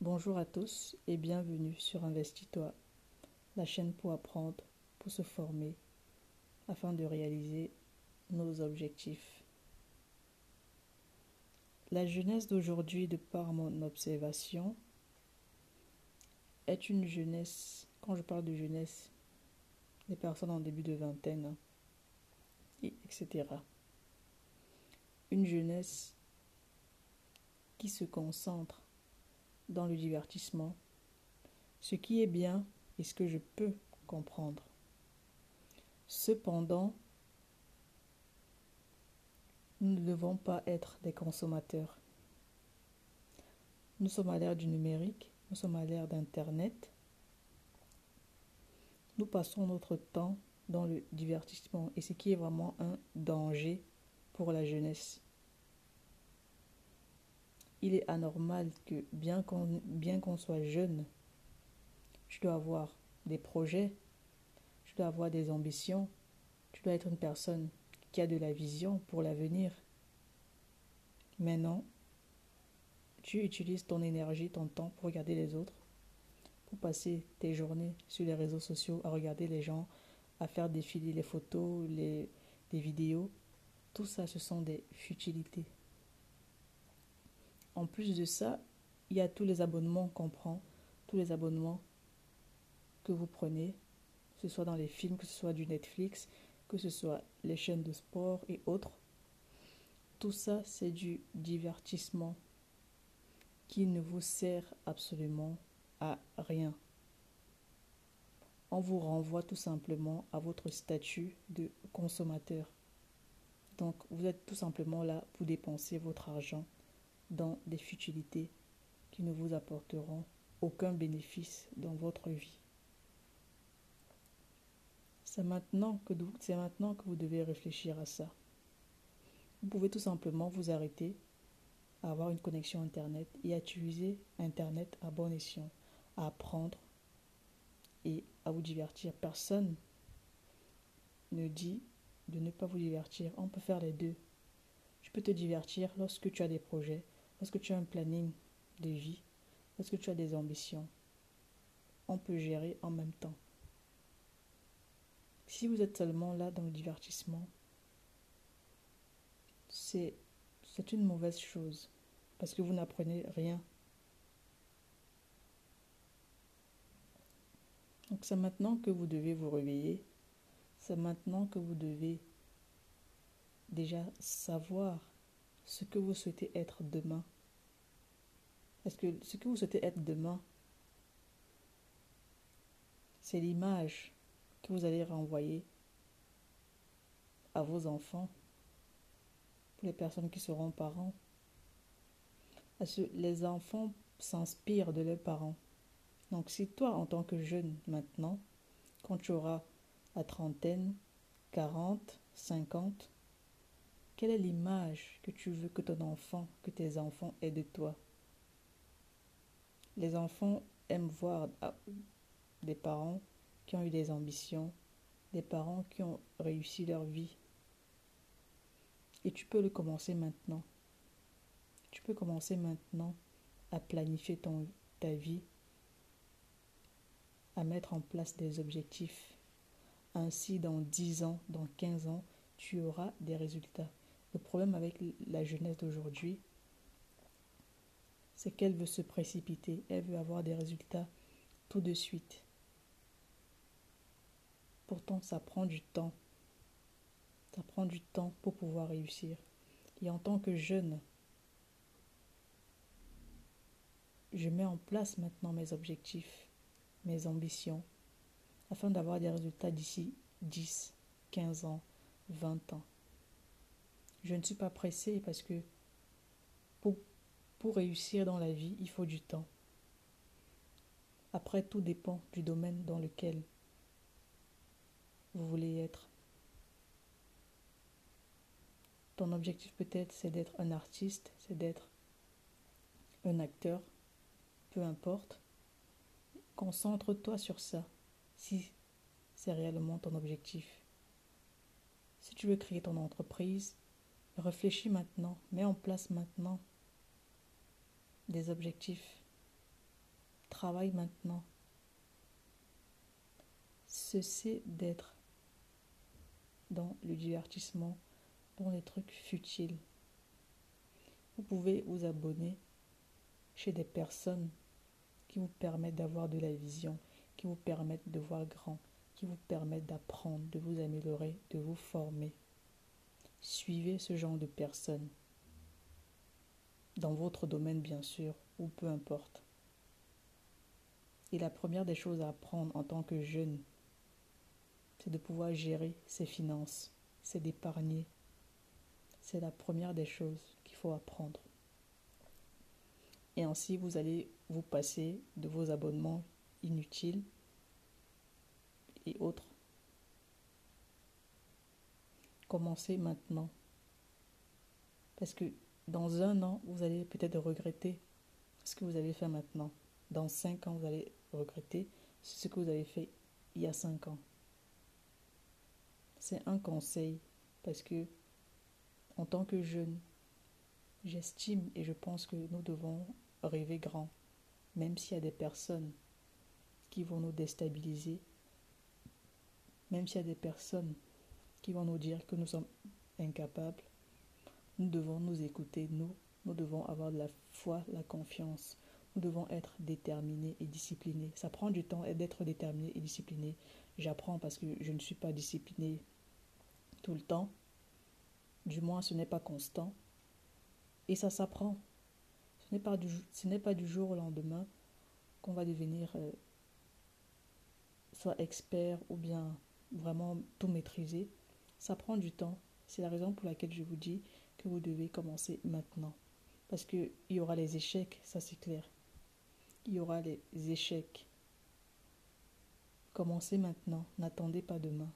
Bonjour à tous et bienvenue sur Investis-toi, la chaîne pour apprendre, pour se former, afin de réaliser nos objectifs. La jeunesse d'aujourd'hui, de par mon observation, est une jeunesse, quand je parle de jeunesse, des personnes en début de vingtaine, etc. Une jeunesse qui se concentre dans le divertissement, ce qui est bien et ce que je peux comprendre. Cependant, nous ne devons pas être des consommateurs. Nous sommes à l'ère du numérique, nous sommes à l'ère d'Internet. Nous passons notre temps dans le divertissement et ce qui est vraiment un danger pour la jeunesse il est anormal que bien qu'on bien qu'on soit jeune, tu dois avoir des projets, tu dois avoir des ambitions, tu dois être une personne qui a de la vision pour l'avenir. Maintenant, tu utilises ton énergie, ton temps pour regarder les autres, pour passer tes journées sur les réseaux sociaux à regarder les gens, à faire défiler les photos, les, les vidéos. Tout ça, ce sont des futilités. En plus de ça, il y a tous les abonnements qu'on prend, tous les abonnements que vous prenez, que ce soit dans les films, que ce soit du Netflix, que ce soit les chaînes de sport et autres. Tout ça, c'est du divertissement qui ne vous sert absolument à rien. On vous renvoie tout simplement à votre statut de consommateur. Donc, vous êtes tout simplement là pour dépenser votre argent dans des futilités qui ne vous apporteront aucun bénéfice dans votre vie. C'est maintenant que, c'est maintenant que vous devez réfléchir à ça. Vous pouvez tout simplement vous arrêter à avoir une connexion Internet et à utiliser Internet à bon escient, à apprendre et à vous divertir. Personne ne dit de ne pas vous divertir. On peut faire les deux. Tu peux te divertir lorsque tu as des projets, est-ce que tu as un planning de vie? Est-ce que tu as des ambitions? On peut gérer en même temps. Si vous êtes seulement là dans le divertissement, c'est une mauvaise chose parce que vous n'apprenez rien. Donc c'est maintenant que vous devez vous réveiller. C'est maintenant que vous devez déjà savoir ce que vous souhaitez être demain. Est-ce que ce que vous souhaitez être demain, c'est l'image que vous allez renvoyer à vos enfants, les personnes qui seront parents. Parce que les enfants s'inspirent de leurs parents. Donc si toi, en tant que jeune maintenant, quand tu auras la trentaine, 40, 50, quelle est l'image que tu veux que ton enfant, que tes enfants aient de toi? Les enfants aiment voir ah, des parents qui ont eu des ambitions, des parents qui ont réussi leur vie. Et tu peux le commencer maintenant. Tu peux commencer maintenant à planifier ta vie, à mettre en place des objectifs. Ainsi, dans 10 ans, dans 15 ans, tu auras des résultats. Le problème avec la jeunesse d'aujourd'hui, c'est qu'elle veut se précipiter, elle veut avoir des résultats tout de suite. Pourtant, ça prend du temps. Ça prend du temps pour pouvoir réussir. Et en tant que jeune, je mets en place maintenant mes objectifs, mes ambitions, afin d'avoir des résultats d'ici 10, 15 ans, 20 ans. Je ne suis pas pressée parce que pour, pour réussir dans la vie, il faut du temps. Après, tout dépend du domaine dans lequel vous voulez être. Ton objectif peut-être, c'est d'être un artiste, c'est d'être un acteur, peu importe. Concentre-toi sur ça, si c'est réellement ton objectif. Si tu veux créer ton entreprise, Réfléchis maintenant, mets en place maintenant des objectifs. travail maintenant. Cessez d'être dans le divertissement, dans les trucs futiles. Vous pouvez vous abonner chez des personnes qui vous permettent d'avoir de la vision, qui vous permettent de voir grand, qui vous permettent d'apprendre, de vous améliorer, de vous former. Suivez ce genre de personnes. Dans votre domaine, bien sûr, ou peu importe. Et la première des choses à apprendre en tant que jeune, c'est de pouvoir gérer ses finances, c'est d'épargner. C'est la première des choses qu'il faut apprendre. Et ainsi, vous allez vous passer de vos abonnements inutiles et autres. Commencez maintenant. Parce que dans un an, vous allez peut-être regretter ce que vous avez fait maintenant. Dans cinq ans, vous allez regretter ce que vous avez fait il y a cinq ans. C'est un conseil parce que en tant que jeune, j'estime et je pense que nous devons rêver grand, même s'il y a des personnes qui vont nous déstabiliser, même s'il y a des personnes qui vont nous dire que nous sommes incapables, nous devons nous écouter, nous, nous devons avoir de la foi, la confiance, nous devons être déterminés et disciplinés. Ça prend du temps d'être déterminé et discipliné. J'apprends parce que je ne suis pas discipliné tout le temps. Du moins, ce n'est pas constant. Et ça s'apprend. Ce n'est pas, du, jour au lendemain qu'on va devenir euh, soit expert ou bien vraiment tout maîtriser. Ça prend du temps. C'est la raison pour laquelle je vous dis que vous devez commencer maintenant. Parce qu'il y aura les échecs, ça c'est clair. Il y aura les échecs. Commencez maintenant, n'attendez pas demain.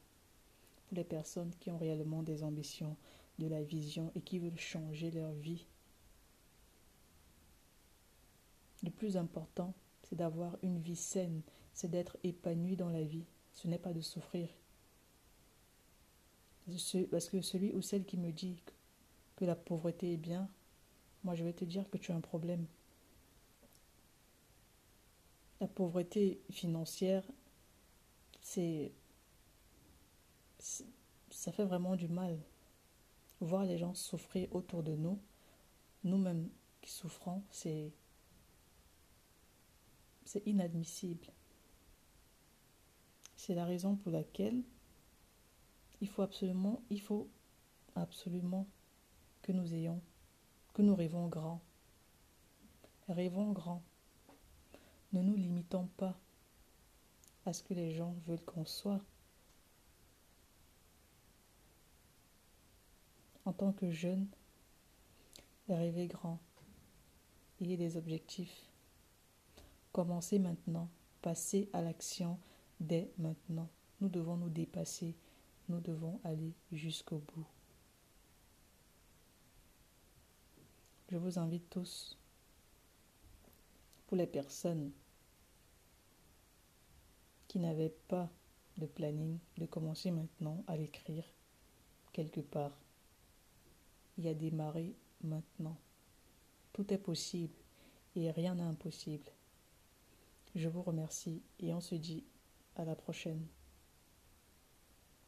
Pour les personnes qui ont réellement des ambitions, de la vision et qui veulent changer leur vie, le plus important, c'est d'avoir une vie saine, c'est d'être épanoui dans la vie. Ce n'est pas de souffrir. Parce que celui ou celle qui me dit que la pauvreté est bien, moi je vais te dire que tu as un problème. La pauvreté financière, c'est. Ça fait vraiment du mal. Voir les gens souffrir autour de nous, nous-mêmes qui souffrons, c'est. C'est inadmissible. C'est la raison pour laquelle il faut absolument, il faut absolument que nous ayons, que nous rêvons grand. Rêvons grand. Ne nous limitons pas à ce que les gens veulent qu'on soit. En tant que jeune, rêvez grand. Ayez des objectifs. Commencez maintenant. Passez à l'action dès maintenant. Nous devons nous dépasser nous devons aller jusqu'au bout. Je vous invite tous, pour les personnes qui n'avaient pas de planning, de commencer maintenant à l'écrire quelque part Il y a démarrer maintenant. Tout est possible et rien n'est impossible. Je vous remercie et on se dit à la prochaine.